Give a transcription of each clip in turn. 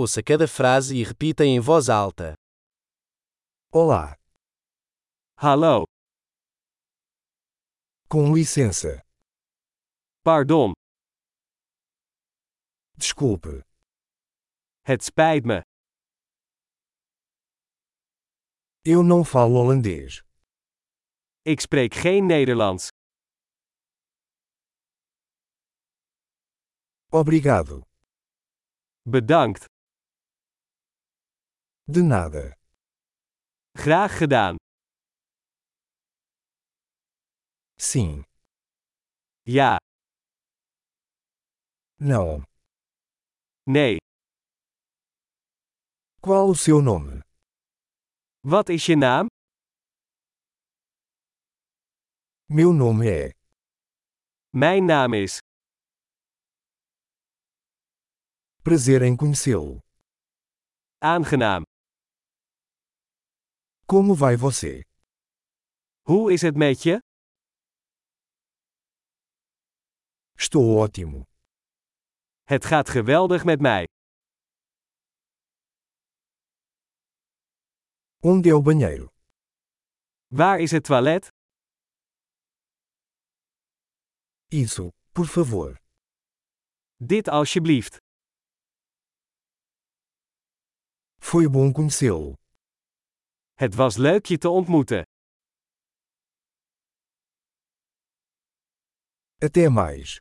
Ouça cada frase e repita em voz alta. Olá, Hallo, com licença. pardon, Desculpe, het spijt me. eu não falo holandês. Ik spreek geen Nederlands. Obrigado. Bedankt. De nada. Graag gedaan. Sim. Ja, Não. nee. Qual o seu nome? Wat is je naam? Meu nome é. Mijn naam is. Prazer em conhecê-lo. Aangenaam. Como vai você? Hoe is het met je? Estou ótimo. Het gaat geweldig met mij. Onde é o banheiro? Waar is het toilet? Isso, por favor. Dit alsjeblieft. Foi bom conhecê-lo. Het was leuk je te ontmoeten. Até mais.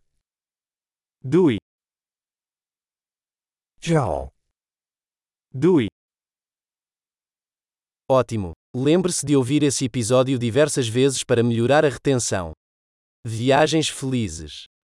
Doei. Tchau. Doei. Ótimo! Lembre-se de ouvir esse episódio diversas vezes para melhorar a retenção. Viagens felizes!